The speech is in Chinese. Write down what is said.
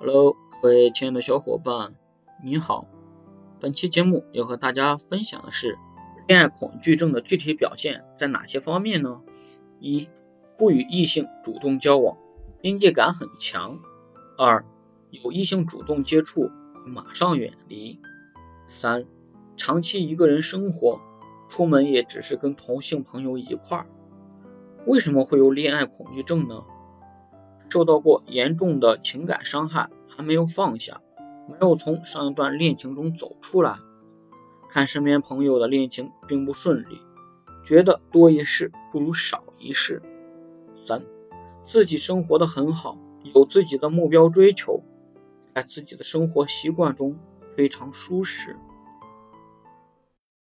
Hello，各位亲爱的小伙伴，你好。本期节目要和大家分享的是恋爱恐惧症的具体表现在哪些方面呢？一、不与异性主动交往，边界感很强；二、有异性主动接触，马上远离；三、长期一个人生活，出门也只是跟同性朋友一块儿。为什么会有恋爱恐惧症呢？受到过严重的情感伤害，还没有放下，没有从上一段恋情中走出来，看身边朋友的恋情并不顺利，觉得多一事不如少一事。三，自己生活的很好，有自己的目标追求，在自己的生活习惯中非常舒适。